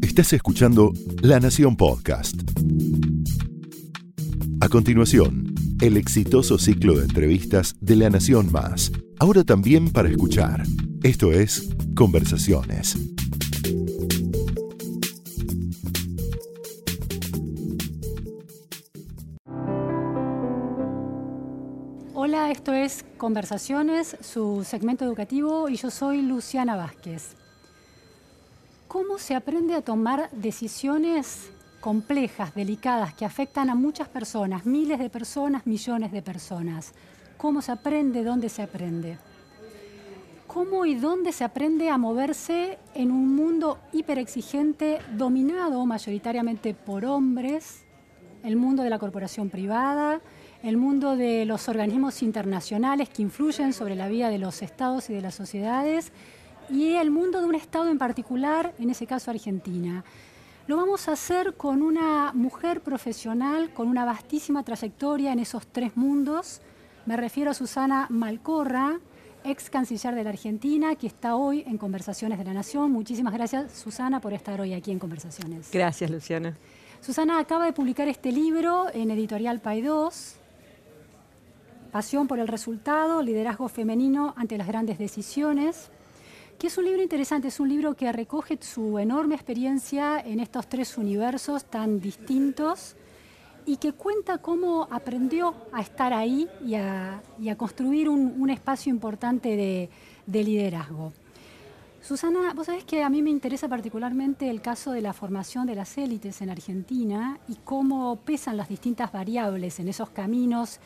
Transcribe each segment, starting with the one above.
Estás escuchando La Nación Podcast. A continuación, el exitoso ciclo de entrevistas de La Nación Más, ahora también para escuchar. Esto es Conversaciones. Hola, esto es Conversaciones, su segmento educativo, y yo soy Luciana Vázquez. ¿Cómo se aprende a tomar decisiones complejas, delicadas, que afectan a muchas personas, miles de personas, millones de personas? ¿Cómo se aprende? ¿Dónde se aprende? ¿Cómo y dónde se aprende a moverse en un mundo hiperexigente dominado mayoritariamente por hombres, el mundo de la corporación privada, el mundo de los organismos internacionales que influyen sobre la vida de los estados y de las sociedades y el mundo de un Estado en particular, en ese caso Argentina. Lo vamos a hacer con una mujer profesional con una vastísima trayectoria en esos tres mundos. Me refiero a Susana Malcorra, ex canciller de la Argentina, que está hoy en Conversaciones de la Nación. Muchísimas gracias, Susana, por estar hoy aquí en Conversaciones. Gracias, Luciana. Susana acaba de publicar este libro en Editorial PAI2, Pasión por el resultado, liderazgo femenino ante las grandes decisiones que es un libro interesante, es un libro que recoge su enorme experiencia en estos tres universos tan distintos y que cuenta cómo aprendió a estar ahí y a, construir un, espacio importante de, de liderazgo. Susana, vos sabés que a mí me interesa particularmente el caso de la formación de las élites en Argentina y cómo pesan las distintas variables en esos caminos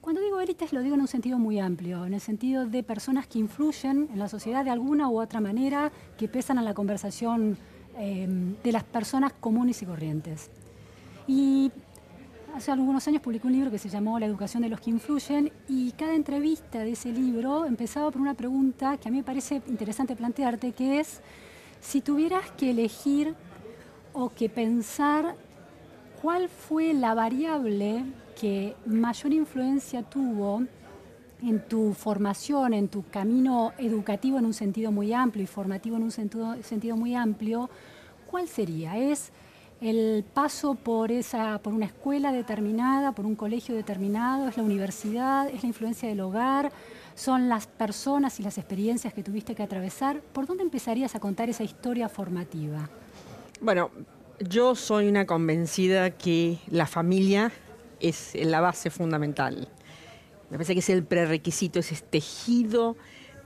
cuando digo élites lo digo en un sentido muy amplio, en el sentido de personas que influyen en la sociedad de alguna u otra manera, que pesan en la conversación em, de las personas comunes y corrientes. Y hace algunos años publicó un libro que se llamó La educación de los que influyen y cada entrevista de ese libro empezaba por una pregunta que a mí me parece interesante plantearte, que es si tuvieras que elegir o que pensar cuál fue la variable que mayor influencia tuvo en tu formación, en tu camino educativo en un sentido muy amplio y formativo en un sentido, muy amplio, ¿cuál sería? ¿Es el paso por, esa, por una escuela determinada, por un colegio determinado? ¿Es la universidad? ¿Es la influencia del hogar? ¿Son las personas y las experiencias que tuviste que atravesar? ¿Por dónde empezarías a contar esa historia formativa? Bueno, yo soy una convencida que la familia es la base fundamental. Me parece que es el prerequisito, ese tejido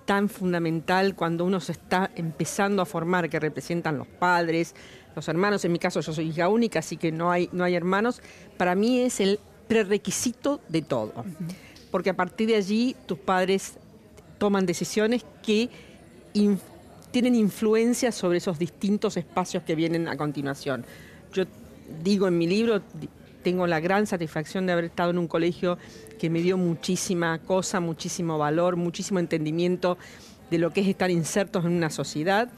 tan fundamental cuando uno se está empezando a formar, que representan los padres, los hermanos. En mi caso yo soy hija única, así que no hay, no hay hermanos. Para mí es el prerequisito de todo. Porque a partir de allí tus padres toman decisiones que tienen influencia sobre esos distintos espacios que vienen a continuación. Yo digo en mi libro, tengo la gran satisfacción de haber estado en un colegio que me dio muchísima cosa, muchísimo valor, muchísimo entendimiento de lo que es estar insertos en una sociedad.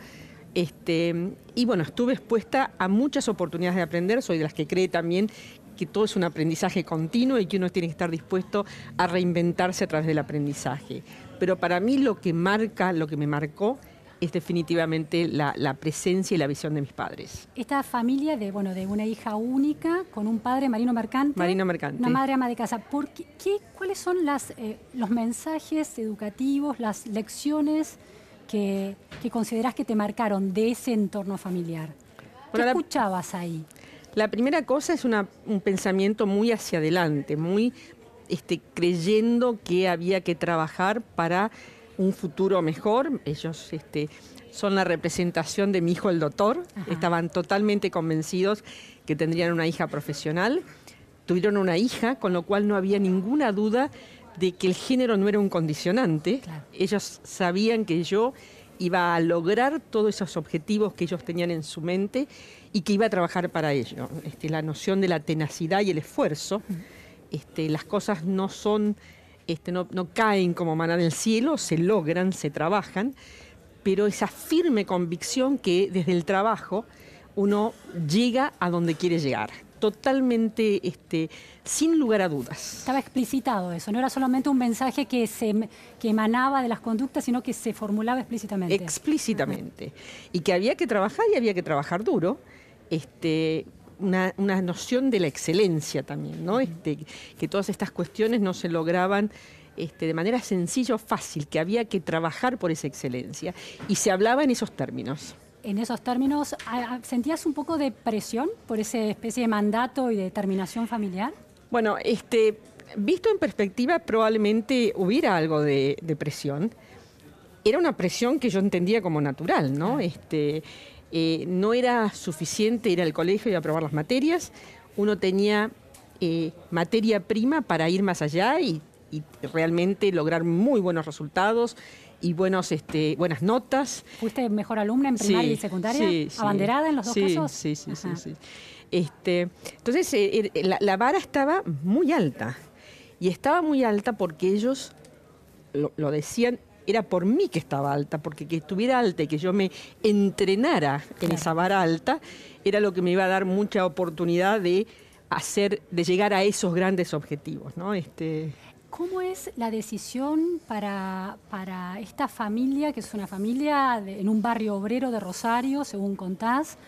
Este, y bueno, estuve expuesta a muchas oportunidades de aprender, soy de las que cree también que todo es un aprendizaje continuo y que uno tiene que estar dispuesto a reinventarse a través del aprendizaje. Pero para mí lo que marca, lo que me marcó, es definitivamente la, presencia y la visión de mis padres. Esta familia de, bueno, de una hija única con un padre marino mercante. Marino mercante. Una madre ama de casa. ¿Por qué, ¿Cuáles son las, eh, los mensajes educativos, las lecciones que, que considerás que te marcaron de ese entorno familiar? ¿Qué escuchabas ahí? La primera cosa es un pensamiento muy hacia adelante, muy este, creyendo que había que trabajar para un futuro mejor. Ellos este, son la representación de mi hijo el doctor. Estaban totalmente convencidos que tendrían una hija profesional. Tuvieron una hija, con lo cual no había ninguna duda de que el género no era un condicionante. Ellos sabían que yo iba a lograr todos esos objetivos que ellos tenían en su mente y que iba a trabajar para ello. Este, la noción de la tenacidad y el esfuerzo. Este, las cosas no son este, no, caen como maná del cielo, se logran, se trabajan, pero esa firme convicción que desde el trabajo uno llega a donde quiere llegar. totalmente este, sin lugar a dudas. Estaba explicitado eso, no era solamente un mensaje que, se, que emanaba de las conductas, sino que se formulaba explícitamente. Explícitamente. Y que había que trabajar y había que trabajar duro. Este, una, noción de la excelencia también, ¿no? Este, que todas estas cuestiones no se lograban este, de manera sencilla o fácil, que había que trabajar por esa excelencia. Y se hablaba en esos términos. En esos términos, ¿sentías un poco de presión por esa especie de mandato y determinación familiar? Bueno, este, visto en perspectiva, probablemente hubiera algo de, presión. Era una presión que yo entendía como natural, ¿no? Este, eh, no era suficiente ir al colegio y aprobar las materias. Uno tenía eh, materia prima para ir más allá y y realmente lograr muy buenos resultados y buenos, este, buenas notas. ¿Fuiste mejor alumna en primaria y secundaria? Sí, ¿Abanderada en los dos casos? Sí, sí, sí, sí. Este, entonces, eh, eh, la, vara estaba muy alta. Y estaba muy alta porque ellos lo, decían, era por mí que estaba alta, porque que estuviera alta y que yo me entrenara en esa vara alta, era lo que me iba a dar mucha oportunidad de hacer, de llegar a esos grandes objetivos, ¿no? Este, ¿Cómo es la decisión para, para, esta familia, que es una familia en un barrio obrero de Rosario, según contás,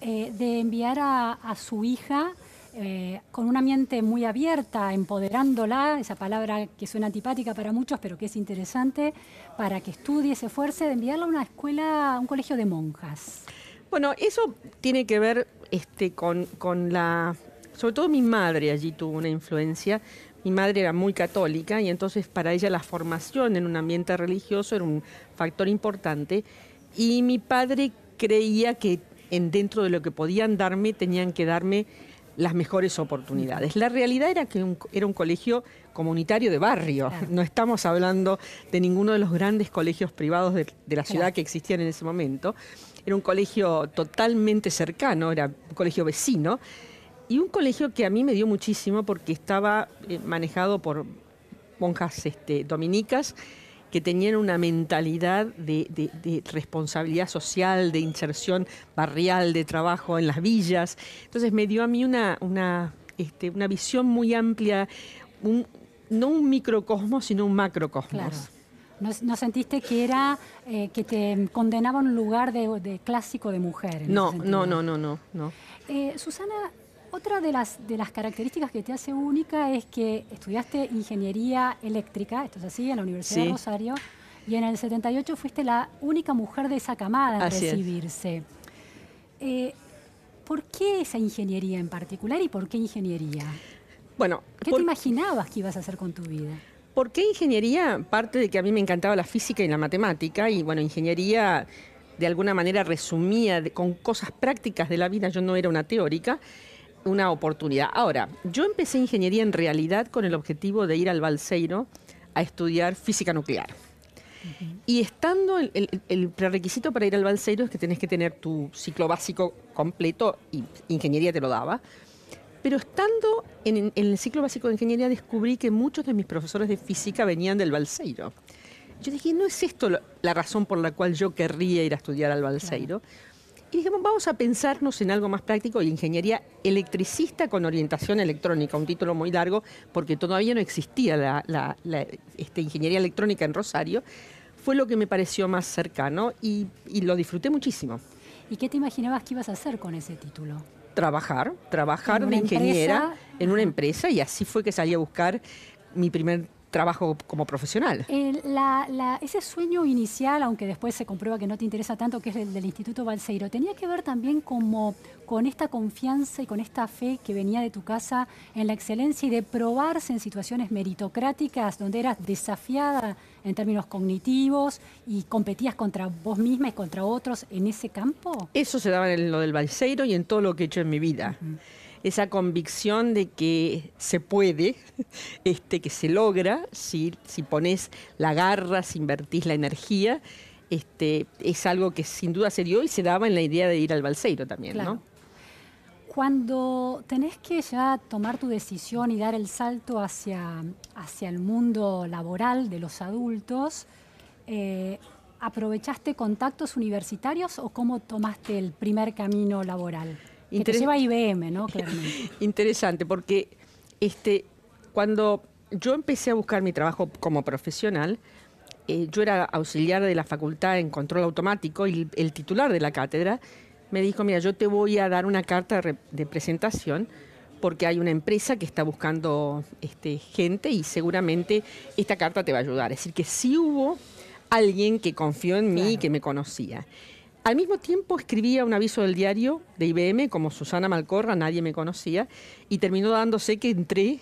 eh, de enviar a, su hija eh, con una mente muy abierta, empoderándola, esa palabra que suena antipática para muchos, pero que es interesante, para que estudie, se esfuerce, de enviarla a una escuela, a un colegio de monjas? Bueno, eso tiene que ver este, con, con la... Sobre todo mi madre allí tuvo una influencia mi madre era muy católica y entonces para ella la formación en un ambiente religioso era un factor importante y mi padre creía que en dentro de lo que podían darme tenían que darme las mejores oportunidades. La realidad era que era un colegio comunitario de barrio, no estamos hablando de ninguno de los grandes colegios privados de, la ciudad que existían en ese momento, era un colegio totalmente cercano, era un colegio vecino, y un colegio que a mí me dio muchísimo porque estaba eh, manejado por monjas este, dominicas que tenían una mentalidad de, responsabilidad social, de inserción barrial, de trabajo en las villas. Entonces me dio a mí una, una, este, una visión muy amplia, no un microcosmos, sino un macrocosmos. No, sentiste que era eh, que te condenaba a un lugar de, clásico de mujer? No, no, no, no, no, no. Eh, Susana, otra de las, de las características que te hace única es que estudiaste ingeniería eléctrica, esto es así, en la Universidad de Rosario, y en el 78 fuiste la única mujer de esa camada en recibirse. Eh, ¿Por qué esa ingeniería en particular y por qué ingeniería? Bueno, ¿qué te imaginabas que ibas a hacer con tu vida? ¿Por qué ingeniería? Parte de que a mí me encantaba la física y la matemática, y bueno, ingeniería de alguna manera resumía con cosas prácticas de la vida, yo no era una teórica, una oportunidad. Ahora, yo empecé ingeniería en realidad con el objetivo de ir al Balseiro a estudiar física nuclear. Y estando, el, el, prerequisito para ir al Balseiro es que tenés que tener tu ciclo básico completo, y ingeniería te lo daba. Pero estando en, el ciclo básico de ingeniería descubrí que muchos de mis profesores de física venían del Balseiro. Yo dije, no es esto la razón por la cual yo querría ir a estudiar al Balseiro. Y dijimos, vamos a pensarnos en algo más práctico, ingeniería electricista con orientación electrónica, un título muy largo, porque todavía no existía la, este, ingeniería electrónica en Rosario. Fue lo que me pareció más cercano y, lo disfruté muchísimo. ¿Y qué te imaginabas que ibas a hacer con ese título? Trabajar, trabajar de ingeniera en una empresa y así fue que salí a buscar mi primer trabajo como profesional. ese sueño inicial, aunque después se comprueba que no te interesa tanto, que es el del Instituto Balseiro, tenía que ver también como con esta confianza y con esta fe que venía de tu casa en la excelencia y de probarse en situaciones meritocráticas donde eras desafiada en términos cognitivos y competías contra vos misma y contra otros en ese campo? Eso se daba en lo del Balseiro y en todo lo que he hecho en mi vida esa convicción de que se puede, este, que se logra, si, si pones la garra, si invertís la energía, este, es algo que sin duda se dio y se daba en la idea de ir al Balseiro también, ¿no? Cuando tenés que ya tomar tu decisión y dar el salto hacia, hacia el mundo laboral de los adultos, eh, ¿aprovechaste contactos universitarios o cómo tomaste el primer camino laboral? Que te lleva a IBM, ¿no? Interesante, porque este, cuando yo empecé a buscar mi trabajo como profesional, eh, yo era auxiliar de la facultad en control automático y el, titular de la cátedra me dijo, mira, yo te voy a dar una carta de, presentación porque hay una empresa que está buscando este, gente y seguramente esta carta te va a ayudar. Es decir, que sí hubo alguien que confió en mí y que me conocía. Al mismo tiempo escribía un aviso del diario de IBM como Susana Malcorra, nadie me conocía, y terminó dándose que entré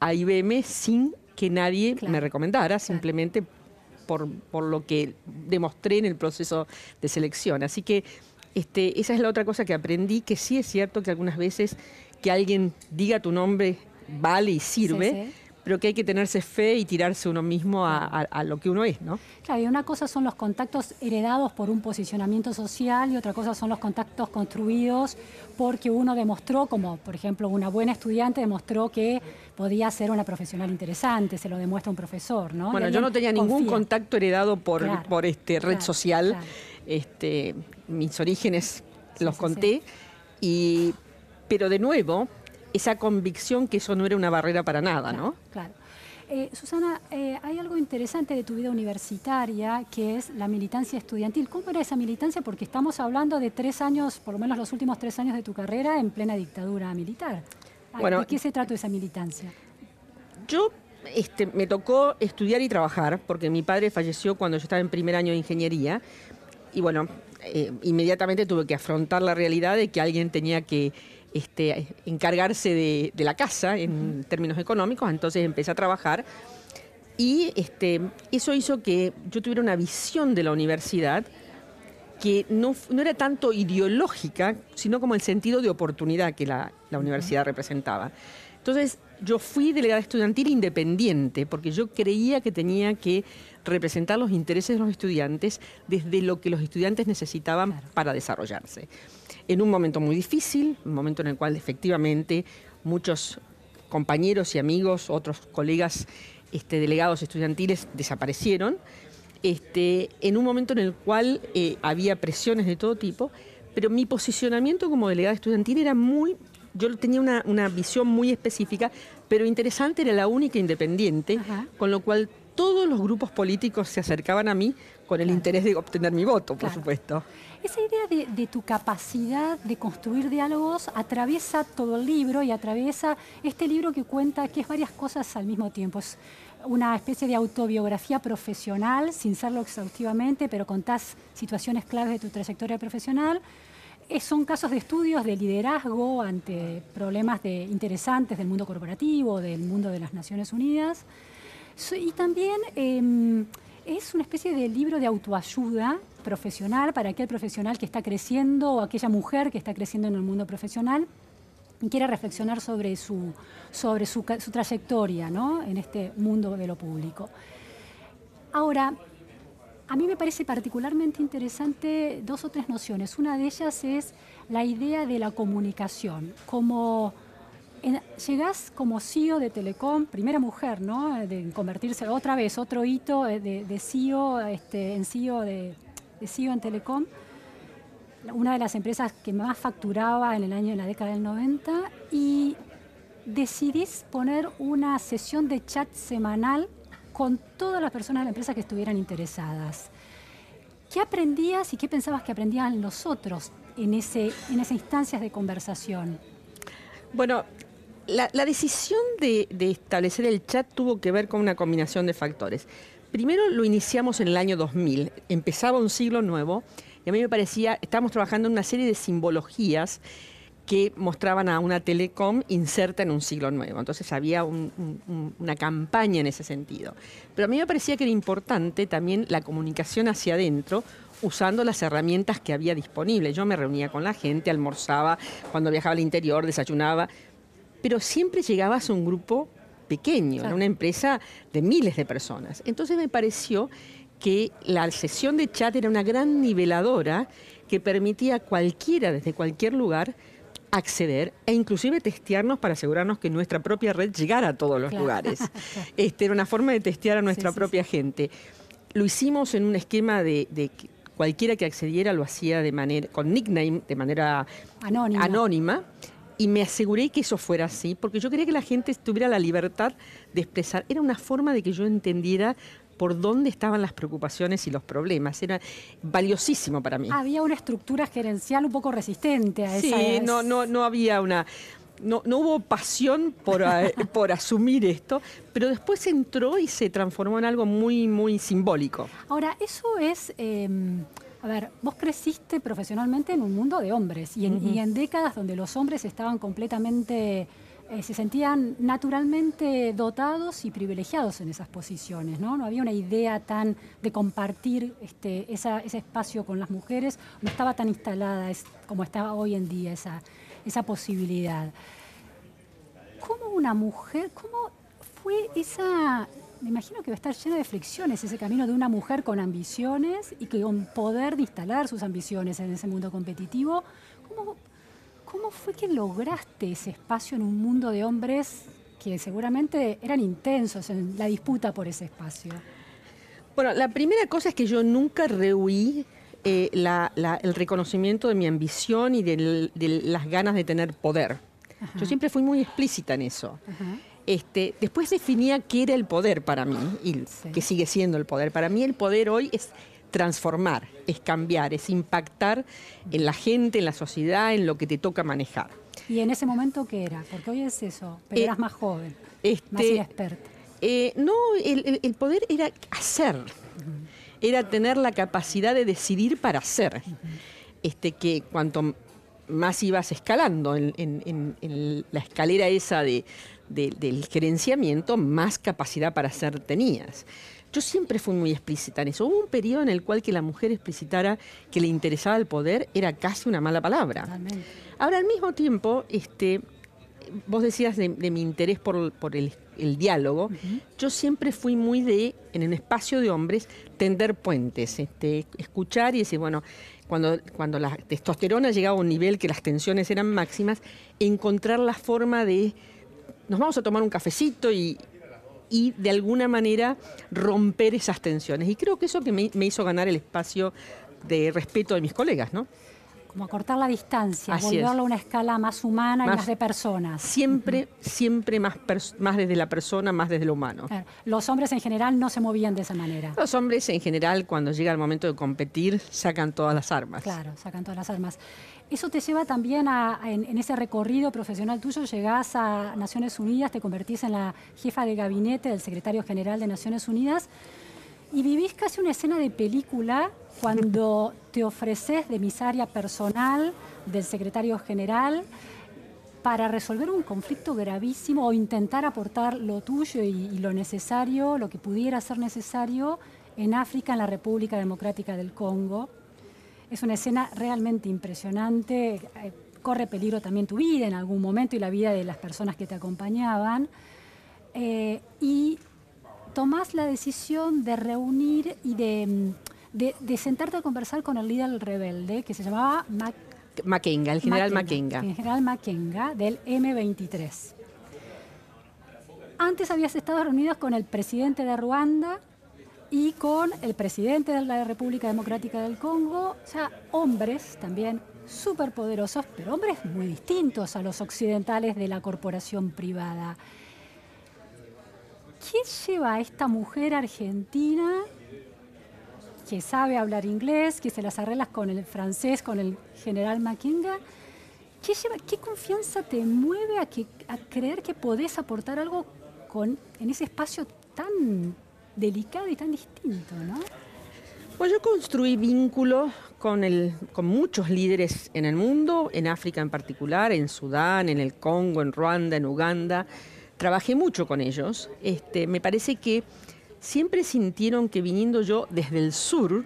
a IBM sin que nadie me recomendara, simplemente por, por, lo que demostré en el proceso de selección. Así que este, esa es la otra cosa que aprendí, que sí es cierto que algunas veces que alguien diga tu nombre vale y sirve pero que hay que tenerse fe y tirarse uno mismo a, lo que uno es, ¿no? Claro, y una cosa son los contactos heredados por un posicionamiento social y otra cosa son los contactos construidos porque uno demostró, como por ejemplo una buena estudiante demostró que podía ser una profesional interesante, se lo demuestra un profesor, ¿no? Bueno, yo no tenía ningún contacto heredado por, por este red social, este, mis orígenes los conté, y pero de nuevo, esa convicción que eso no era una barrera para nada, ¿no? Claro. Eh, Susana, eh, hay algo interesante de tu vida universitaria que es la militancia estudiantil. ¿Cómo era esa militancia? Porque estamos hablando de tres años, por lo menos los últimos tres años de tu carrera en plena dictadura militar. Bueno, ¿De qué se trata esa militancia? Yo este, me tocó estudiar y trabajar porque mi padre falleció cuando yo estaba en primer año de ingeniería y bueno, eh, inmediatamente tuve que afrontar la realidad de que alguien tenía que este, encargarse de, la casa en términos económicos, entonces empecé a trabajar. Y este, eso hizo que yo tuviera una visión de la universidad que no, era tanto ideológica, sino como el sentido de oportunidad que la, universidad representaba. Entonces, yo fui delegada estudiantil independiente, porque yo creía que tenía que representar los intereses de los estudiantes desde lo que los estudiantes necesitaban para desarrollarse en un momento muy difícil, un momento en el cual efectivamente muchos compañeros y amigos, otros colegas este, delegados estudiantiles desaparecieron, este, en un momento en el cual eh, había presiones de todo tipo, pero mi posicionamiento como delegada estudiantil era muy, yo tenía una, visión muy específica, pero interesante, era la única independiente, con lo cual todos los grupos políticos se acercaban a mí con el interés de obtener mi voto, por supuesto. Esa idea de, tu capacidad de construir diálogos atraviesa todo el libro y atraviesa este libro que cuenta que es varias cosas al mismo tiempo. Es una especie de autobiografía profesional, sin serlo exhaustivamente, pero contás situaciones claves de tu trayectoria profesional. son casos de estudios de liderazgo ante problemas de, interesantes del mundo corporativo, del mundo de las Naciones Unidas. Y también em, es una especie de libro de autoayuda profesional para aquel profesional que está creciendo o aquella mujer que está creciendo en el mundo profesional y quiere reflexionar sobre su, sobre su, trayectoria en este mundo de lo público. Ahora, a mí me parece particularmente interesante dos o tres nociones. Una de ellas es la idea de la comunicación, como llegás como CEO de Telecom, primera mujer, ¿no? De convertirse otra vez, otro hito de, de CEO, este, en CEO de, CEO en Telecom, una de las empresas que más facturaba en el año de la década del 90 y decidís poner una sesión de chat semanal con todas las personas de la empresa que estuvieran interesadas. ¿Qué aprendías y qué pensabas que aprendían los otros en, ese, en esas instancias de conversación? Bueno, la, decisión de, establecer el chat tuvo que ver con una combinación de factores. Primero lo iniciamos en el año 2000, empezaba un siglo nuevo y a mí me parecía, estábamos trabajando en una serie de simbologías que mostraban a una telecom inserta en un siglo nuevo. Entonces había una campaña en ese sentido. Pero a mí me parecía que era importante también la comunicación hacia adentro, usando las herramientas que había disponibles. Yo me reunía con la gente, almorzaba, cuando viajaba al interior, desayunaba, pero siempre llegabas a un grupo pequeño, era una empresa de miles de personas. Entonces me pareció que la sesión de chat era una gran niveladora que permitía a cualquiera desde cualquier lugar acceder e inclusive testearnos para asegurarnos que nuestra propia red llegara a todos los lugares. Este, era una forma de testear a nuestra propia gente. Lo hicimos en un esquema de, cualquiera que accediera lo hacía de manera, con nickname, de manera Anónima. anónima. Y me aseguré que eso fuera así, porque yo quería que la gente tuviera la libertad de expresar. Era una forma de que yo entendiera por dónde estaban las preocupaciones y los problemas. Era valiosísimo para mí. Había una estructura gerencial un poco resistente a esa. Sí, no, no, no había una. No, no hubo pasión por, por asumir esto, pero después entró y se transformó en algo muy, muy simbólico. Ahora, eso es. eh, a ver, vos creciste profesionalmente en un mundo de hombres y en, y en décadas donde los hombres estaban completamente. eh, se sentían naturalmente dotados y privilegiados en esas posiciones, ¿no? No había una idea tan de compartir este, esa- ese espacio con las mujeres, no estaba tan instalada es- como está hoy en día esa, esa posibilidad. ¿Cómo una mujer, cómo fue esa, me imagino que va a estar lleno de fricciones ese camino de una mujer con ambiciones y que con poder de instalar sus ambiciones en ese mundo competitivo? ¿Cómo, cómo fue que lograste ese espacio en un mundo de hombres que seguramente eran intensos en la disputa por ese espacio? Bueno, la primera cosa es que yo nunca rehuí eh, la- la- el reconocimiento de mi ambición y del- de las ganas de tener poder. Ajá. Yo siempre fui muy explícita en eso. Ajá. Este, después definía qué era el poder para mí y Sí. que sigue siendo el poder. Para mí el poder hoy es transformar, es cambiar, es impactar en la gente, en la sociedad, en lo que te toca manejar. ¿Y en ese momento qué era? Porque hoy es eso, pero Eh, eras más joven, más Este, inexperta. eh, no, el, poder era hacer, era tener la capacidad de decidir para hacer. Este, que cuanto más ibas escalando en, en- en- en la escalera esa de, de- del gerenciamiento, más capacidad para hacer tenías. Yo siempre fui muy explícita en eso. Hubo un periodo en el cual que la mujer explicitara que le interesaba el poder era casi una mala palabra. Totalmente. Ahora, al mismo tiempo, este, vos decías de, de mi interés por, por el, el diálogo. Yo siempre fui muy de, en el espacio de hombres, tender puentes, este, escuchar y decir, bueno, cuando, cuando la testosterona llegaba a un nivel que las tensiones eran máximas, encontrar la forma de, nos vamos a tomar un cafecito y, y de alguna manera romper esas tensiones. Y creo que eso que me, me hizo ganar el espacio de respeto de mis colegas, ¿no? Como acortar la distancia, Así es. volverlo a una escala más humana y Más- más de personas. Siempre, siempre más, más desde la persona, más desde lo humano. Claro, Los hombres en general no se movían de esa manera. Los hombres en general, cuando llega el momento de competir, sacan todas las armas. Claro, sacan todas las armas. Eso te lleva también a, a- en, en ese recorrido profesional tuyo, llegás a Naciones Unidas, te convertís en la jefa de gabinete del secretario general de Naciones Unidas y vivís casi una escena de película cuando te ofreces de misaria personal del secretario general para resolver un conflicto gravísimo o intentar aportar lo tuyo y, y lo necesario, lo que pudiera ser necesario en África, en la República Democrática del Congo. Es una escena realmente impresionante. eh, Corre peligro también tu vida en algún momento y la vida de las personas que te acompañaban. Eh, y tomás la decisión de reunir y de, mm, de- de sentarte a conversar con el líder rebelde que se llamaba Mac Makenga, el general Makenga. el general Makenga del M23. Antes habías estado reunidas con el presidente de Ruanda y con el presidente de la República Democrática del Congo, o sea, hombres también súper poderosos, pero hombres muy distintos a los occidentales de la corporación privada. ¿Qué lleva a esta mujer argentina que sabe hablar inglés, que se las arreglas con el francés, con el general Makenga? ¿Qué, lleva- qué confianza te mueve a, que, a creer que podés aportar algo con, en ese espacio tan delicado y tan distinto, ¿no? Pues yo construí vínculos con, el, con muchos líderes en el mundo, en África en particular, en Sudán, en el Congo, en Ruanda, en Uganda. Trabajé mucho con ellos. Este, me parece que siempre sintieron que viniendo yo desde el sur,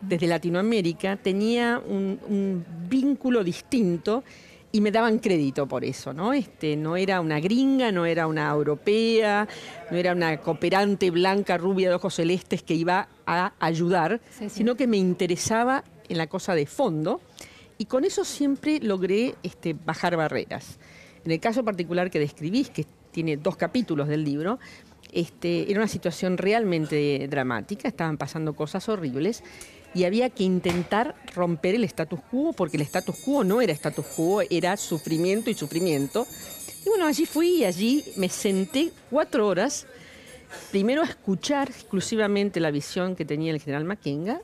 desde Latinoamérica, tenía un, un vínculo distinto y me daban crédito por eso, ¿no? Este, no era una gringa, no era una europea, no era una cooperante blanca, rubia de ojos celestes que iba a ayudar, Sí, sí. sino que me interesaba en la cosa de fondo y con eso siempre logré este, bajar barreras. En el caso particular que describís, que tiene dos capítulos del libro, este, era una situación realmente dramática, estaban pasando cosas horribles y había que intentar romper el status quo, porque el status quo no era status quo, era sufrimiento y sufrimiento. Y bueno, allí fui y allí me senté cuatro horas, primero a escuchar exclusivamente la visión que tenía el general Makenga,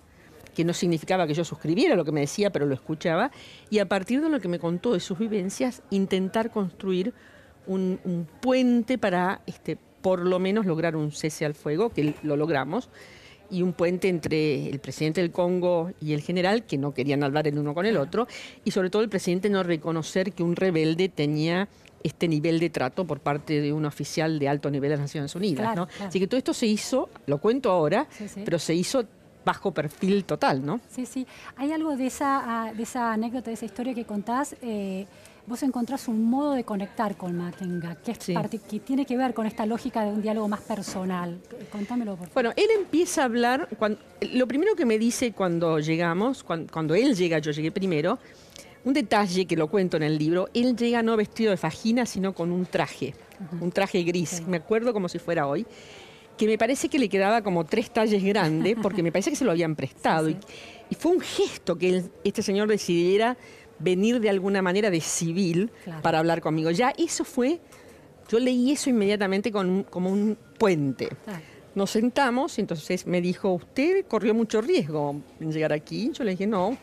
que no significaba que yo suscribiera lo que me decía, pero lo escuchaba, y a partir de lo que me contó de sus vivencias, intentar construir un, un puente para, este, por lo menos, lograr un cese al fuego, que lo logramos y un puente entre el presidente del Congo y el general, que no querían hablar el uno con el otro, y sobre todo el presidente no reconocer que un rebelde tenía este nivel de trato por parte de un oficial de alto nivel de las Naciones Unidas. ¿no? Así que todo esto se hizo, lo cuento ahora, pero se hizo bajo perfil total, ¿no? Sí, sí. Hay algo de esa, ah, de esa anécdota, de esa historia que contás. Eh, vos encontrás un modo de conectar con Makenga, que, que tiene que ver con esta lógica de un diálogo más personal. Contámelo, por favor. Bueno, él empieza a hablar, lo primero que me dice cuando llegamos, cuando, él llega, yo llegué primero, un detalle que lo cuento en el libro, él llega no vestido de fajina, sino con un traje, un traje gris, me acuerdo como si fuera hoy, que me parece que le quedaba como tres talles grande, porque me parece que se lo habían prestado. Y, fue un gesto que este señor decidiera venir de alguna manera de civil para hablar conmigo. Ya eso fue, yo leí eso inmediatamente con, como un puente. Nos sentamos y entonces me dijo, usted corrió mucho riesgo en llegar aquí. Yo le dije, no.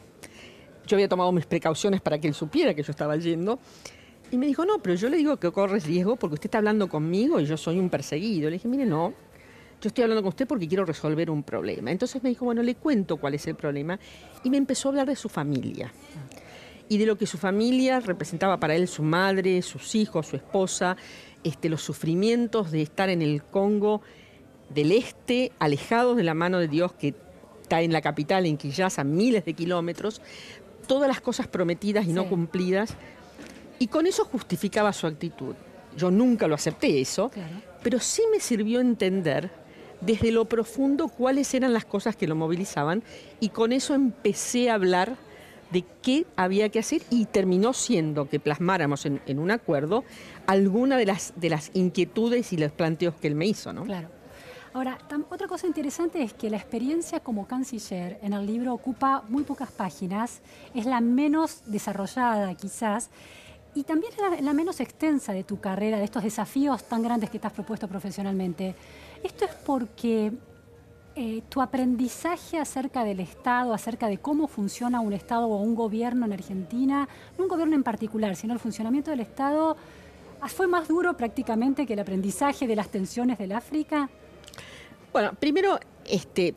Yo había tomado mis precauciones para que él supiera que yo estaba yendo. Y me dijo, no, pero yo le digo que corres riesgo porque usted está hablando conmigo y yo soy un perseguido. Le dije, mire, no, yo estoy hablando con usted porque quiero resolver un problema. Entonces me dijo, bueno, le cuento cuál es el problema. Y me empezó a hablar de su familia y de lo que su familia representaba para él, su madre, sus hijos, su esposa, este, los sufrimientos de estar en el Congo del este, alejados de la mano de Dios que está en la capital, en Kinshasa, miles de kilómetros, todas las cosas prometidas y no cumplidas, y con eso justificaba su actitud. Yo nunca lo acepté eso, pero sí me sirvió entender desde lo profundo cuáles eran las cosas que lo movilizaban y con eso empecé a hablar de qué había que hacer y terminó siendo que plasmáramos en, un acuerdo alguna de las, de las inquietudes y los planteos que él me hizo. ¿no? Claro. Ahora, otra cosa interesante es que la experiencia como canciller en el libro ocupa muy pocas páginas, es la menos desarrollada quizás, y también es la, menos extensa de tu carrera, de estos desafíos tan grandes que te has propuesto profesionalmente. Esto es porque eh, tu aprendizaje acerca del Estado, acerca de cómo funciona un Estado o un gobierno en Argentina, no un gobierno en particular, sino el funcionamiento del Estado, ¿fue más duro prácticamente que el aprendizaje de las tensiones del África? Bueno, primero, este,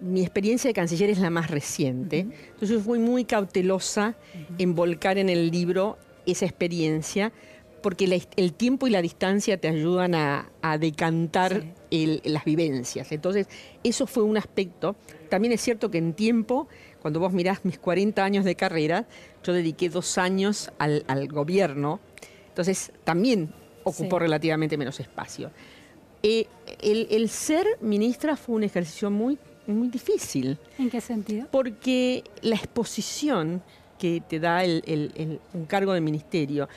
mi experiencia de canciller es la más reciente, entonces fui muy cautelosa en volcar en el libro esa experiencia porque el tiempo y la distancia te ayudan a, decantar las vivencias. Entonces, eso fue un aspecto. También es cierto que en tiempo, cuando vos mirás mis 40 años de carrera, yo dediqué dos años al, gobierno, entonces también ocupó relativamente menos espacio. Eh, el, ser ministra fue un ejercicio muy, muy difícil. ¿En qué sentido? Porque la exposición que te da un cargo de ministerio,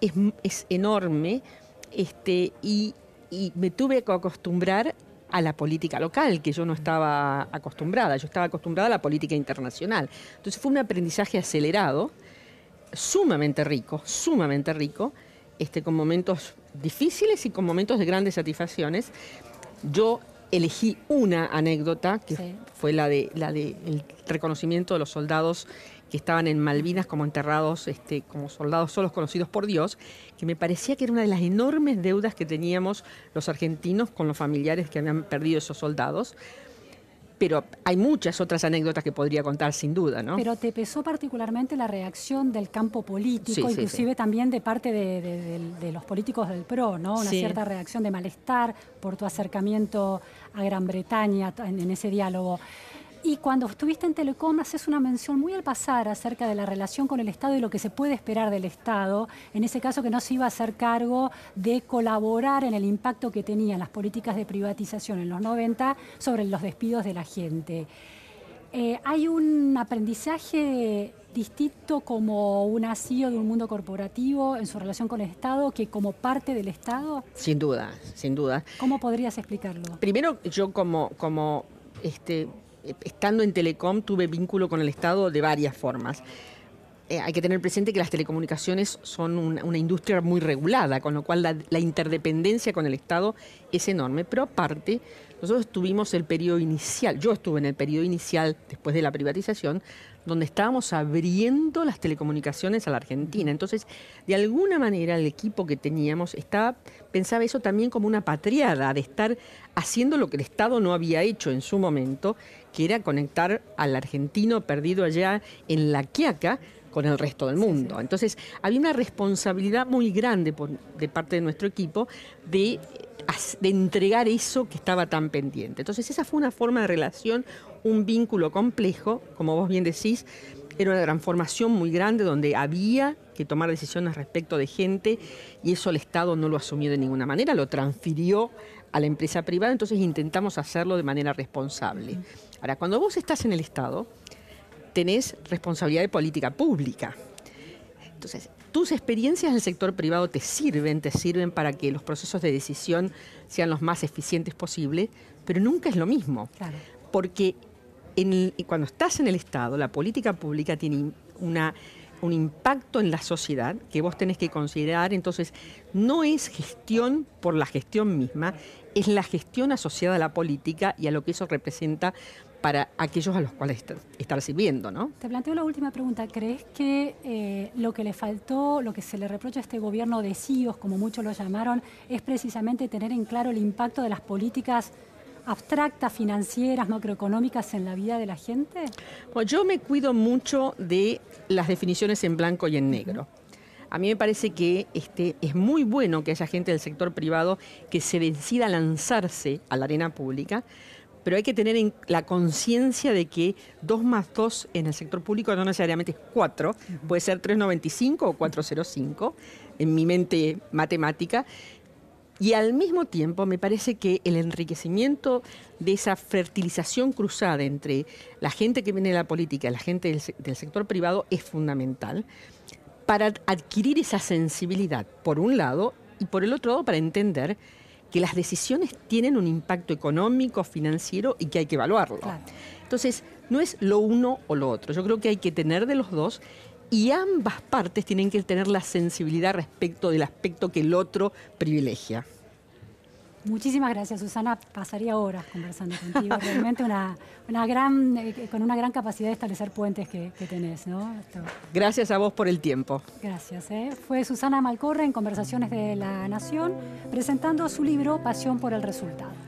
es, enorme este, y, me tuve que acostumbrar a la política local, que yo no estaba acostumbrada, yo estaba acostumbrada a la política internacional. Entonces fue un aprendizaje acelerado, sumamente rico, sumamente rico, este, con momentos difíciles y con momentos de grandes satisfacciones. Yo elegí una anécdota, que fue la de la de el reconocimiento de los soldados que estaban en Malvinas como enterrados este, como soldados solos conocidos por Dios, que me parecía que era una de las enormes deudas que teníamos los argentinos con los familiares que habían perdido esos soldados. Pero hay muchas otras anécdotas que podría contar sin duda, ¿no? Pero te pesó particularmente la reacción del campo político, inclusive también de parte de, los políticos del PRO, ¿no? Una cierta reacción de malestar por tu acercamiento a Gran Bretaña en ese diálogo. Y cuando estuviste en Telecom haces una mención muy al pasar acerca de la relación con el Estado y lo que se puede esperar del Estado, en ese caso que no se iba a hacer cargo de colaborar en el impacto que tenían las políticas de privatización en los 90 sobre los despidos de la gente. Eh, ¿Hay un aprendizaje distinto como un CEO de un mundo corporativo en su relación con el Estado que como parte del Estado? Sin duda, sin duda. ¿Cómo podrías explicarlo? Primero, yo como, como este, estando en Telecom tuve vínculo con el Estado de varias formas. Eh, hay que tener presente que las telecomunicaciones son una, industria muy regulada, con lo cual la, interdependencia con el Estado es enorme. Pero aparte, nosotros tuvimos el periodo inicial, yo estuve en el periodo inicial después de la privatización, donde estábamos abriendo las telecomunicaciones a la Argentina. Entonces, de alguna manera, el equipo que teníamos estaba, pensaba eso también como una patriada, de estar haciendo lo que el Estado no había hecho en su momento, que era conectar al argentino perdido allá en la Quiaca con el resto del mundo. Entonces, había una responsabilidad muy grande de parte de nuestro equipo de, de entregar eso que estaba tan pendiente. Entonces, esa fue una forma de relación, un vínculo complejo, como vos bien decís, era una transformación muy grande donde había que tomar decisiones respecto de gente y eso el Estado no lo asumió de ninguna manera, lo transfirió a la empresa privada, entonces intentamos hacerlo de manera responsable. Ahora, cuando vos estás en el Estado, tenés responsabilidad de política pública. Entonces, tus experiencias en el sector privado te sirven, te sirven para que los procesos de decisión sean los más eficientes posibles, pero nunca es lo mismo. Porque cuando estás en el Estado, la política pública tiene una, un impacto en la sociedad que vos tenés que considerar. Entonces, no es gestión por la gestión misma, es la gestión asociada a la política y a lo que eso representa para aquellos a los cuales estar sirviendo, ¿no? Te planteo la última pregunta. ¿Crees que eh, lo que le faltó, lo que se le reprocha a este gobierno de CIOs, como muchos lo llamaron, es precisamente tener en claro el impacto de las políticas abstractas, financieras, macroeconómicas en la vida de la gente? Pues yo me cuido mucho de las definiciones en blanco y en negro. A mí me parece que este, es muy bueno que haya gente del sector privado que se decida a lanzarse a la arena pública, pero hay que tener en la conciencia de que 2 más 2 en el sector público no necesariamente es 4, puede ser 3,95 o 4,05 en mi mente matemática. Y al mismo tiempo me parece que el enriquecimiento de esa fertilización cruzada entre la gente que viene de la política y la gente del sector privado es fundamental para adquirir esa sensibilidad, por un lado, y por el otro lado, para entender que las decisiones tienen un impacto económico, financiero y que hay que evaluarlo. Entonces, no es lo uno o lo otro. Yo creo que hay que tener de los dos y ambas partes tienen que tener la sensibilidad respecto del aspecto que el otro privilegia. Muchísimas gracias, Susana. Pasaría horas conversando contigo. Realmente una, gran, eh, con una gran capacidad de establecer puentes que, tenés. ¿no? Gracias a vos por el tiempo. Gracias. ¿eh? Fue Susana Malcorre en Conversaciones de la Nación presentando su libro Pasión por el Resultado.